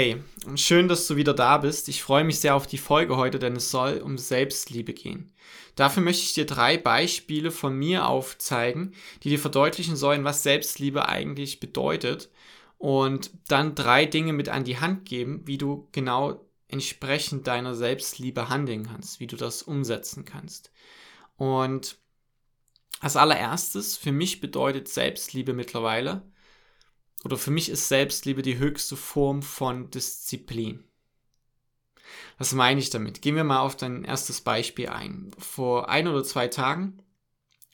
Hey, schön, dass du wieder da bist. Ich freue mich sehr auf die Folge heute, denn es soll um Selbstliebe gehen. Dafür möchte ich dir drei Beispiele von mir aufzeigen, die dir verdeutlichen sollen, was Selbstliebe eigentlich bedeutet und dann drei Dinge mit an die Hand geben, wie du genau entsprechend deiner Selbstliebe handeln kannst, wie du das umsetzen kannst. Und als allererstes, für mich bedeutet Selbstliebe mittlerweile, oder für mich ist Selbstliebe die höchste Form von Disziplin. Was meine ich damit? Gehen wir mal auf dein erstes Beispiel ein. Vor ein oder zwei Tagen,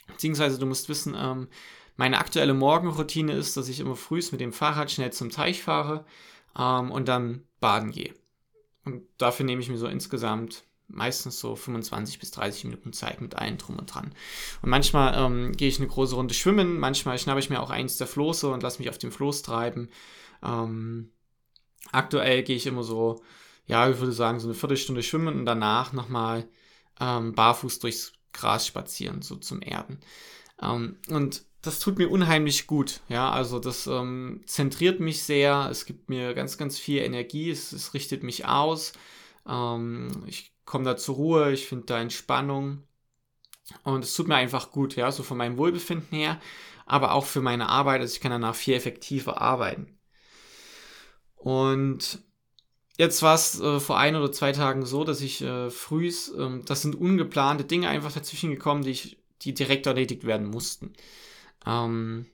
beziehungsweise du musst wissen, ähm, meine aktuelle Morgenroutine ist, dass ich immer frühst mit dem Fahrrad schnell zum Teich fahre ähm, und dann baden gehe. Und dafür nehme ich mir so insgesamt meistens so 25 bis 30 Minuten Zeit mit allen drum und dran. Und manchmal ähm, gehe ich eine große Runde schwimmen, manchmal schnappe ich mir auch eins der Floße und lasse mich auf dem Floß treiben. Ähm, aktuell gehe ich immer so, ja, ich würde sagen, so eine Viertelstunde schwimmen und danach nochmal ähm, barfuß durchs Gras spazieren, so zum Erden. Ähm, und das tut mir unheimlich gut. Ja, also das ähm, zentriert mich sehr. Es gibt mir ganz, ganz viel Energie. Es, es richtet mich aus. Ähm, ich komme da zur Ruhe, ich finde da Entspannung und es tut mir einfach gut, ja, so von meinem Wohlbefinden her, aber auch für meine Arbeit, also ich kann danach viel effektiver arbeiten. Und jetzt war es äh, vor ein oder zwei Tagen so, dass ich äh, frühs, äh, das sind ungeplante Dinge einfach dazwischen gekommen, die ich, die direkt erledigt werden mussten. Ähm,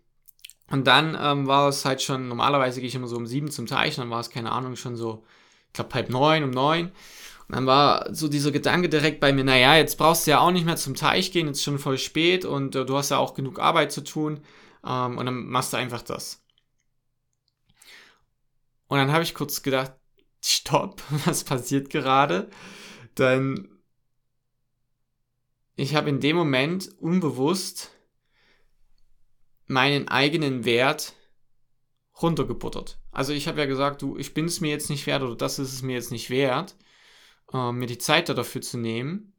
und dann ähm, war es halt schon, normalerweise gehe ich immer so um sieben zum Teich, dann war es, keine Ahnung, schon so, ich glaube halb neun, um neun dann war so dieser Gedanke direkt bei mir, naja, jetzt brauchst du ja auch nicht mehr zum Teich gehen, jetzt schon voll spät und äh, du hast ja auch genug Arbeit zu tun ähm, und dann machst du einfach das. Und dann habe ich kurz gedacht, stopp, was passiert gerade? Denn ich habe in dem Moment unbewusst meinen eigenen Wert runtergebuttert. Also ich habe ja gesagt, du, ich bin es mir jetzt nicht wert oder das ist es mir jetzt nicht wert äh, mir die Zeit dafür zu nehmen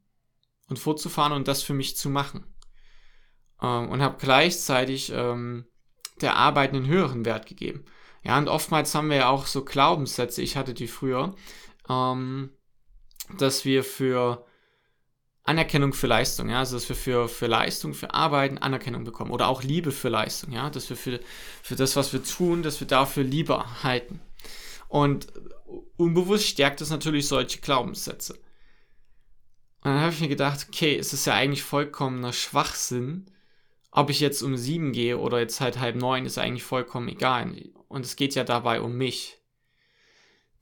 und vorzufahren und das für mich zu machen. Ähm, und habe gleichzeitig ähm, der Arbeit einen höheren Wert gegeben. Ja, und oftmals haben wir ja auch so Glaubenssätze, ich hatte die früher, ähm, dass wir für Anerkennung für Leistung, ja, also dass wir für, für Leistung, für Arbeiten Anerkennung bekommen oder auch Liebe für Leistung, ja, dass wir für, für das, was wir tun, dass wir dafür Liebe halten. Und unbewusst stärkt es natürlich solche Glaubenssätze. Und dann habe ich mir gedacht, okay, es ist ja eigentlich vollkommener Schwachsinn, ob ich jetzt um sieben gehe oder jetzt halt halb neun, ist eigentlich vollkommen egal. Und es geht ja dabei um mich.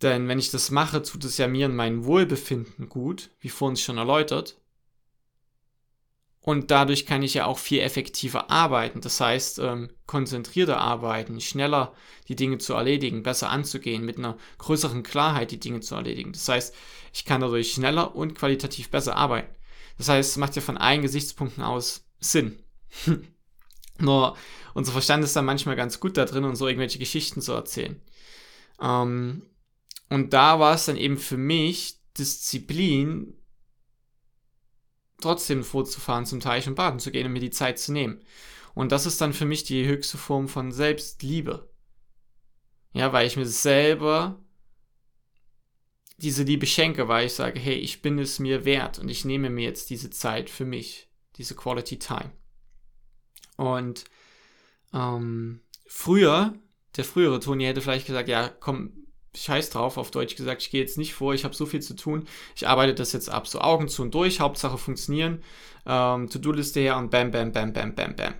Denn wenn ich das mache, tut es ja mir in meinem Wohlbefinden gut, wie vorhin schon erläutert. Und dadurch kann ich ja auch viel effektiver arbeiten. Das heißt, ähm, konzentrierter arbeiten, schneller die Dinge zu erledigen, besser anzugehen, mit einer größeren Klarheit die Dinge zu erledigen. Das heißt, ich kann dadurch schneller und qualitativ besser arbeiten. Das heißt, es macht ja von allen Gesichtspunkten aus Sinn. Nur unser Verstand ist dann manchmal ganz gut da drin, uns so irgendwelche Geschichten zu erzählen. Ähm, und da war es dann eben für mich Disziplin, trotzdem vorzufahren zum Teich und baden zu gehen und mir die Zeit zu nehmen. Und das ist dann für mich die höchste Form von Selbstliebe. Ja, weil ich mir selber diese Liebe schenke, weil ich sage, hey, ich bin es mir wert und ich nehme mir jetzt diese Zeit für mich, diese Quality Time. Und ähm, früher, der frühere Toni hätte vielleicht gesagt, ja, komm, scheiß drauf, auf Deutsch gesagt, ich gehe jetzt nicht vor, ich habe so viel zu tun, ich arbeite das jetzt ab, so Augen zu und durch, Hauptsache funktionieren, ähm, To-Do-Liste her und bam, bam, bam, bam, bam, bam.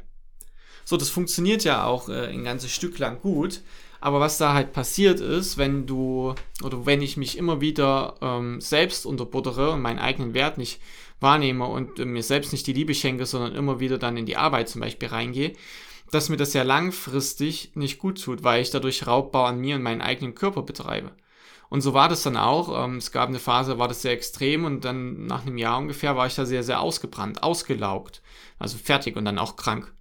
So, das funktioniert ja auch äh, ein ganzes Stück lang gut, aber was da halt passiert ist, wenn du, oder wenn ich mich immer wieder ähm, selbst unterbuttere und meinen eigenen Wert nicht wahrnehme und äh, mir selbst nicht die Liebe schenke, sondern immer wieder dann in die Arbeit zum Beispiel reingehe, dass mir das ja langfristig nicht gut tut, weil ich dadurch Raubbau an mir und meinen eigenen Körper betreibe. Und so war das dann auch. Ähm, es gab eine Phase, war das sehr extrem und dann nach einem Jahr ungefähr war ich da sehr, sehr ausgebrannt, ausgelaugt, also fertig und dann auch krank.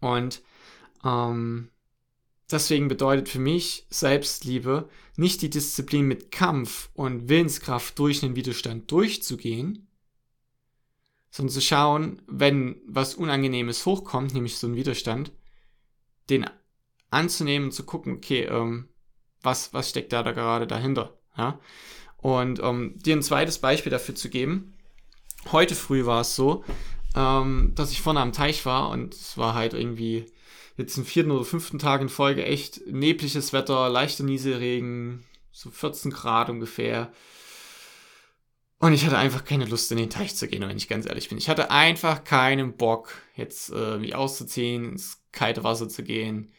Und ähm, deswegen bedeutet für mich Selbstliebe nicht die Disziplin mit Kampf und Willenskraft durch den Widerstand durchzugehen, sondern zu schauen, wenn was Unangenehmes hochkommt, nämlich so ein Widerstand, den anzunehmen zu gucken, okay, ähm, was, was steckt da, da gerade dahinter. Ja? Und um dir ein zweites Beispiel dafür zu geben, heute früh war es so, ähm, dass ich vorne am Teich war und es war halt irgendwie jetzt im vierten oder fünften Tag in Folge echt nebliges Wetter, leichter Nieselregen, so 14 Grad ungefähr. Und ich hatte einfach keine Lust, in den Teich zu gehen, wenn ich ganz ehrlich bin. Ich hatte einfach keinen Bock, jetzt äh, mich auszuziehen, ins kalte Wasser zu gehen.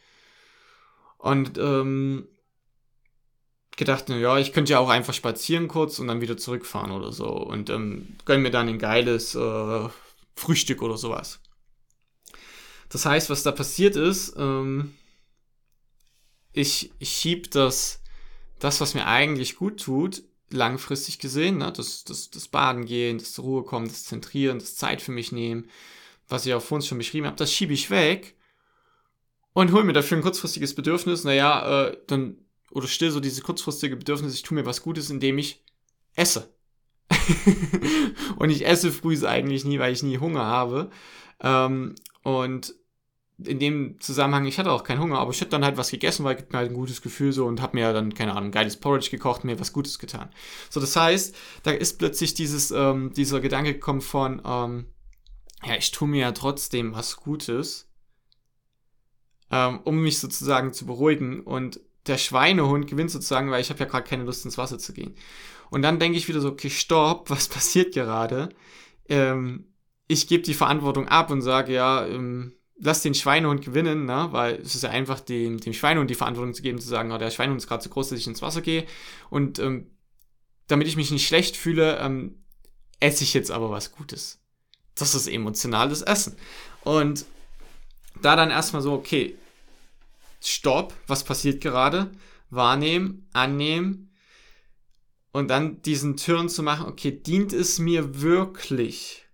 Und ähm, gedacht, ja, ich könnte ja auch einfach spazieren kurz und dann wieder zurückfahren oder so. Und ähm, gönn mir dann ein geiles äh, Frühstück oder sowas. Das heißt, was da passiert ist, ähm, ich, ich schieb das, das, was mir eigentlich gut tut, langfristig gesehen, ne, das, das, das Baden gehen, das zur Ruhe kommen, das Zentrieren, das Zeit für mich nehmen, was ich auch vorhin schon beschrieben habe, das schiebe ich weg und hole mir dafür ein kurzfristiges Bedürfnis, naja, äh, dann, oder still so diese kurzfristige Bedürfnis, ich tue mir was Gutes, indem ich esse. und ich esse früh eigentlich nie, weil ich nie Hunger habe. Ähm, und in dem Zusammenhang, ich hatte auch keinen Hunger, aber ich hätte dann halt was gegessen, weil gibt mir halt ein gutes Gefühl so und habe mir dann, keine Ahnung, geiles Porridge gekocht, mir was Gutes getan. So, das heißt, da ist plötzlich dieses, ähm, dieser Gedanke gekommen von, ähm, ja, ich tue mir ja trotzdem was Gutes, ähm, um mich sozusagen zu beruhigen und der Schweinehund gewinnt sozusagen, weil ich habe ja gerade keine Lust ins Wasser zu gehen. Und dann denke ich wieder so, okay, stopp, was passiert gerade? Ähm, ich gebe die Verantwortung ab und sage, ja, ähm, lass den Schweinehund gewinnen, ne? weil es ist ja einfach dem, dem Schweinehund die Verantwortung zu geben, zu sagen, oh, der Schweinehund ist gerade zu groß, dass ich ins Wasser gehe. Und ähm, damit ich mich nicht schlecht fühle, ähm, esse ich jetzt aber was Gutes. Das ist emotionales Essen. Und da dann erstmal so, okay, stopp, was passiert gerade? Wahrnehmen, annehmen und dann diesen Turn zu machen, okay, dient es mir wirklich?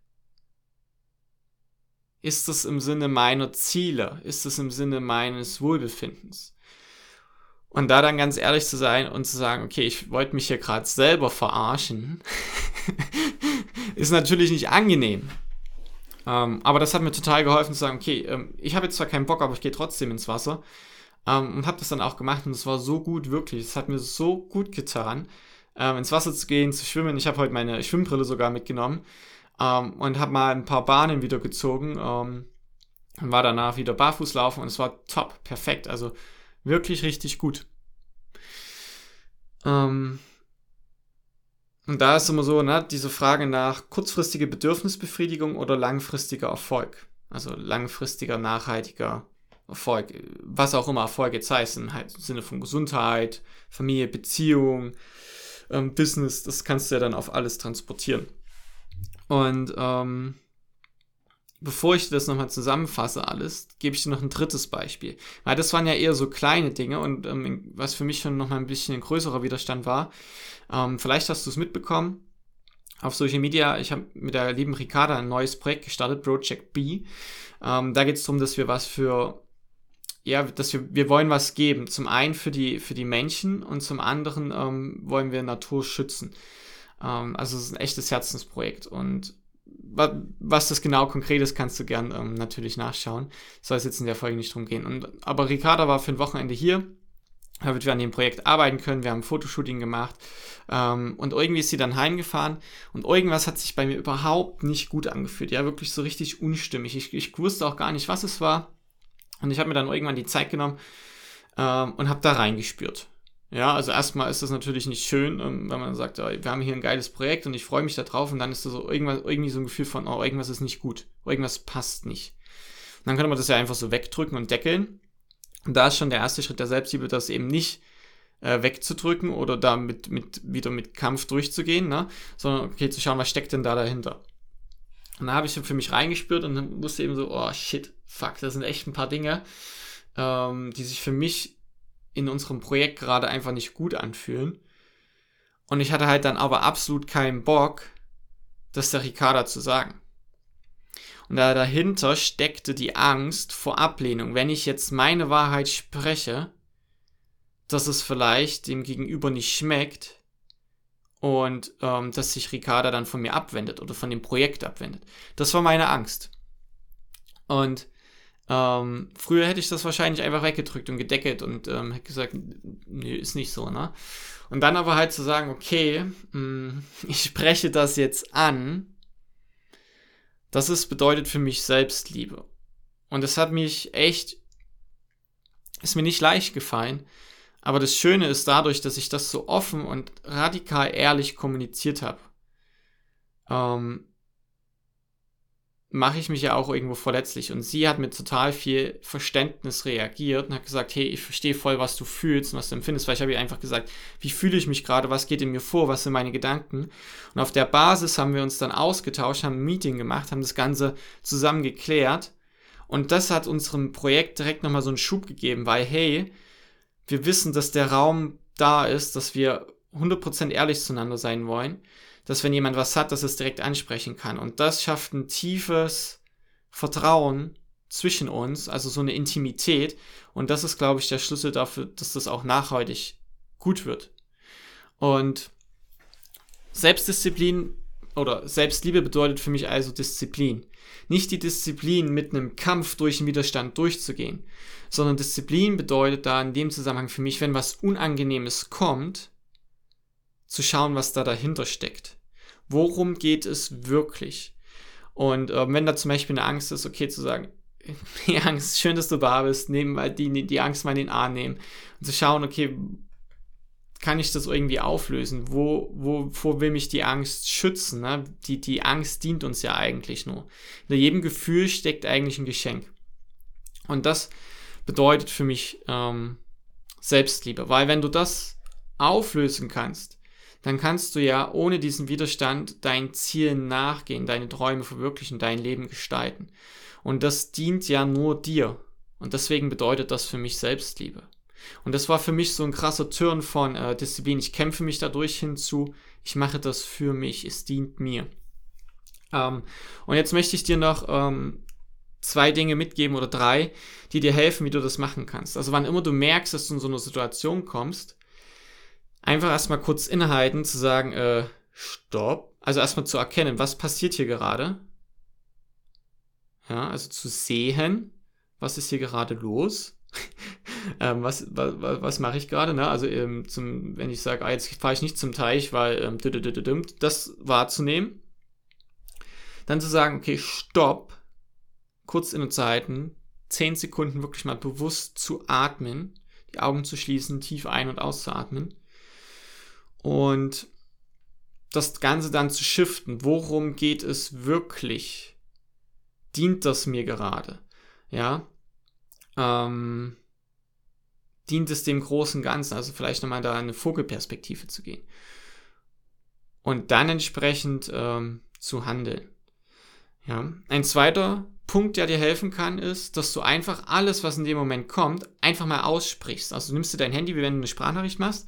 Ist es im Sinne meiner Ziele? Ist es im Sinne meines Wohlbefindens? Und da dann ganz ehrlich zu sein und zu sagen, okay, ich wollte mich hier gerade selber verarschen, ist natürlich nicht angenehm. Ähm, aber das hat mir total geholfen zu sagen, okay, ähm, ich habe jetzt zwar keinen Bock, aber ich gehe trotzdem ins Wasser. Ähm, und habe das dann auch gemacht und es war so gut, wirklich. Es hat mir so gut getan, ähm, ins Wasser zu gehen, zu schwimmen. Ich habe heute meine Schwimmbrille sogar mitgenommen ähm, und habe mal ein paar Bahnen wieder gezogen ähm, und war danach wieder barfuß laufen und es war top, perfekt, also wirklich richtig gut. Ähm, und da ist immer so, ne, diese Frage nach kurzfristige Bedürfnisbefriedigung oder langfristiger Erfolg. Also langfristiger, nachhaltiger Erfolg. Was auch immer Erfolg jetzt heißt, im Sinne von Gesundheit, Familie, Beziehung, ähm, Business, das kannst du ja dann auf alles transportieren. Und ähm, bevor ich das nochmal zusammenfasse alles, gebe ich dir noch ein drittes Beispiel. Weil das waren ja eher so kleine Dinge und ähm, was für mich schon nochmal ein bisschen ein größerer Widerstand war. Ähm, vielleicht hast du es mitbekommen. Auf Social Media, ich habe mit der lieben Ricarda ein neues Projekt gestartet, Project B. Ähm, da geht es darum, dass wir was für, ja, dass wir, wir wollen was geben. Zum einen für die, für die Menschen und zum anderen ähm, wollen wir Natur schützen. Ähm, also es ist ein echtes Herzensprojekt und was das genau konkret ist, kannst du gern ähm, natürlich nachschauen. Soll es jetzt in der Folge nicht drum gehen. Und, aber Ricarda war für ein Wochenende hier, damit wir an dem Projekt arbeiten können. Wir haben ein Fotoshooting gemacht ähm, und irgendwie ist sie dann heimgefahren und irgendwas hat sich bei mir überhaupt nicht gut angefühlt. Ja, wirklich so richtig unstimmig. Ich, ich wusste auch gar nicht, was es war. Und ich habe mir dann irgendwann die Zeit genommen ähm, und habe da reingespürt. Ja, also erstmal ist das natürlich nicht schön, ähm, wenn man sagt, wir haben hier ein geiles Projekt und ich freue mich da drauf und dann ist da so irgendwas, irgendwie so ein Gefühl von, oh, irgendwas ist nicht gut, irgendwas passt nicht. Und dann könnte man das ja einfach so wegdrücken und deckeln. Und da ist schon der erste Schritt der Selbstliebe, das eben nicht äh, wegzudrücken oder da mit, mit, wieder mit Kampf durchzugehen, ne? sondern okay, zu schauen, was steckt denn da dahinter. Und da habe ich für mich reingespürt und dann wusste eben so, oh shit, fuck, das sind echt ein paar Dinge, ähm, die sich für mich in unserem Projekt gerade einfach nicht gut anfühlen. Und ich hatte halt dann aber absolut keinen Bock, das der Ricarda zu sagen. Und da dahinter steckte die Angst vor Ablehnung. Wenn ich jetzt meine Wahrheit spreche, dass es vielleicht dem Gegenüber nicht schmeckt und ähm, dass sich Ricarda dann von mir abwendet oder von dem Projekt abwendet. Das war meine Angst. Und ähm, früher hätte ich das wahrscheinlich einfach weggedrückt und gedeckelt und ähm, hätte gesagt, nö, ist nicht so, ne? Und dann aber halt zu sagen, okay, mh, mm, ich spreche das jetzt an, das ist, bedeutet für mich Selbstliebe. Und es hat mich echt, ist mir nicht leicht gefallen, aber das Schöne ist dadurch, dass ich das so offen und radikal ehrlich kommuniziert habe, ähm, mache ich mich ja auch irgendwo verletzlich. Und sie hat mit total viel Verständnis reagiert und hat gesagt, hey, ich verstehe voll, was du fühlst und was du empfindest, weil ich habe ihr einfach gesagt, wie fühle ich mich gerade, was geht in mir vor, was sind meine Gedanken. Und auf der Basis haben wir uns dann ausgetauscht, haben ein Meeting gemacht, haben das Ganze zusammen geklärt. Und das hat unserem Projekt direkt nochmal so einen Schub gegeben, weil, hey, wir wissen, dass der Raum da ist, dass wir 100% ehrlich zueinander sein wollen, dass wenn jemand was hat, dass es direkt ansprechen kann. Und das schafft ein tiefes Vertrauen zwischen uns, also so eine Intimität. Und das ist, glaube ich, der Schlüssel dafür, dass das auch nachhaltig gut wird. Und Selbstdisziplin oder Selbstliebe bedeutet für mich also Disziplin. Nicht die Disziplin, mit einem Kampf durch den Widerstand durchzugehen, sondern Disziplin bedeutet da in dem Zusammenhang für mich, wenn was Unangenehmes kommt, zu schauen, was da dahinter steckt. Worum geht es wirklich? Und äh, wenn da zum Beispiel eine Angst ist, okay zu sagen, die Angst, schön, dass du da bist, nehmen die, die Angst mal in den Arm nehmen und zu schauen, okay, kann ich das irgendwie auflösen? Wo, wovor will mich die Angst schützen? Ne? Die, die Angst dient uns ja eigentlich nur. Hinter jedem Gefühl steckt eigentlich ein Geschenk. Und das bedeutet für mich ähm, Selbstliebe, weil wenn du das auflösen kannst, dann kannst du ja ohne diesen Widerstand deinen Zielen nachgehen, deine Träume verwirklichen, dein Leben gestalten. Und das dient ja nur dir. Und deswegen bedeutet das für mich Selbstliebe. Und das war für mich so ein krasser Turn von äh, Disziplin. Ich kämpfe mich dadurch hinzu, ich mache das für mich, es dient mir. Ähm, und jetzt möchte ich dir noch ähm, zwei Dinge mitgeben oder drei, die dir helfen, wie du das machen kannst. Also wann immer du merkst, dass du in so eine Situation kommst, einfach erstmal kurz innehalten, zu sagen, äh, stopp. Also erstmal zu erkennen, was passiert hier gerade. Ja, also zu sehen, was ist hier gerade los. ähm, was, was, was mache ich gerade? Ne? Also ähm, zum, wenn ich sage, ah, jetzt fahre ich nicht zum Teich, weil ähm, das wahrzunehmen. Dann zu sagen, okay, stopp, kurz in Zeiten, 10 Sekunden wirklich mal bewusst zu atmen, die Augen zu schließen, tief ein- und auszuatmen. Und das Ganze dann zu shiften. Worum geht es wirklich? Dient das mir gerade? Ja, ähm, dient es dem großen Ganzen, also vielleicht nochmal da eine Vogelperspektive zu gehen. Und dann entsprechend ähm, zu handeln. Ja. Ein zweiter Punkt, der dir helfen kann, ist, dass du einfach alles, was in dem Moment kommt, einfach mal aussprichst. Also du nimmst dir dein Handy, wie wenn du eine Sprachnachricht machst.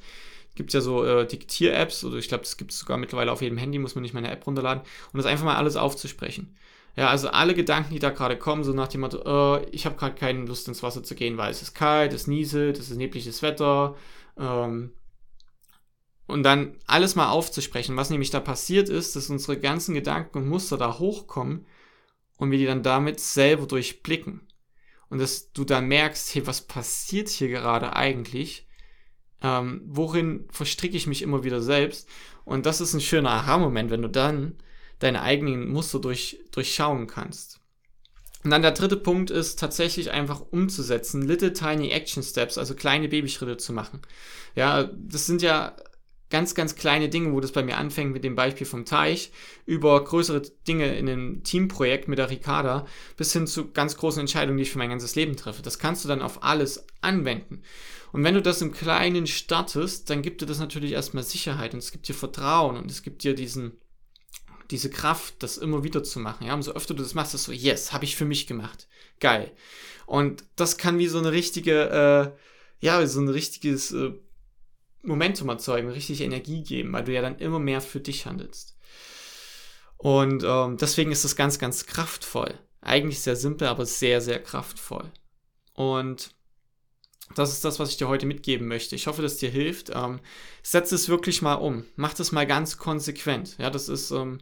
Gibt ja so äh, Diktier-Apps, oder ich glaube, das gibt es sogar mittlerweile auf jedem Handy, muss man nicht mal eine App runterladen, und das einfach mal alles aufzusprechen. Ja, also alle Gedanken, die da gerade kommen, so nach dem Motto, äh, ich habe gerade keine Lust ins Wasser zu gehen, weil es ist kalt, es nieselt, es ist nebliges Wetter. Ähm, und dann alles mal aufzusprechen. Was nämlich da passiert ist, dass unsere ganzen Gedanken und Muster da hochkommen und wir die dann damit selber durchblicken. Und dass du dann merkst, hey, was passiert hier gerade eigentlich? Ähm, worin verstricke ich mich immer wieder selbst? Und das ist ein schöner Aha-Moment, wenn du dann deine eigenen Muster durch, durchschauen kannst. Und dann der dritte Punkt ist tatsächlich einfach umzusetzen, little tiny action steps, also kleine Babyschritte zu machen. Ja, das sind ja ganz, ganz kleine Dinge, wo das bei mir anfängt mit dem Beispiel vom Teich, über größere Dinge in einem Teamprojekt mit der Ricarda, bis hin zu ganz großen Entscheidungen, die ich für mein ganzes Leben treffe. Das kannst du dann auf alles anwenden. Und wenn du das im Kleinen startest, dann gibt dir das natürlich erstmal Sicherheit und es gibt dir Vertrauen und es gibt dir diesen diese Kraft, das immer wieder zu machen. Ja, umso öfter du das machst, ist so, yes, habe ich für mich gemacht. Geil. Und das kann wie so eine richtige, äh, ja, so ein richtiges äh, Momentum erzeugen, richtig Energie geben, weil du ja dann immer mehr für dich handelst. Und ähm, deswegen ist das ganz, ganz kraftvoll. Eigentlich sehr simpel, aber sehr, sehr kraftvoll. Und das ist das, was ich dir heute mitgeben möchte. Ich hoffe, dass dir hilft. Ähm, setz es wirklich mal um. Mach das mal ganz konsequent. Ja, das ist, ähm,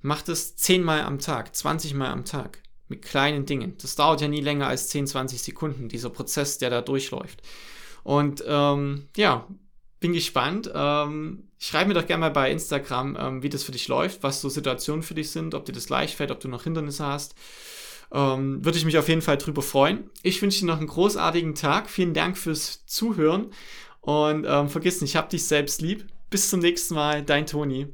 mach das zehnmal am Tag, 20 Mal am Tag. Mit kleinen Dingen. Das dauert ja nie länger als 10, 20 Sekunden, dieser Prozess, der da durchläuft. Und ähm, ja, bin gespannt. Ähm, schreib mir doch gerne mal bei Instagram, ähm, wie das für dich läuft, was so Situationen für dich sind, ob dir das leicht fällt, ob du noch Hindernisse hast. Ähm, Würde ich mich auf jeden Fall drüber freuen. Ich wünsche dir noch einen großartigen Tag. Vielen Dank fürs Zuhören. Und ähm, vergiss nicht, hab dich selbst lieb. Bis zum nächsten Mal, dein Toni.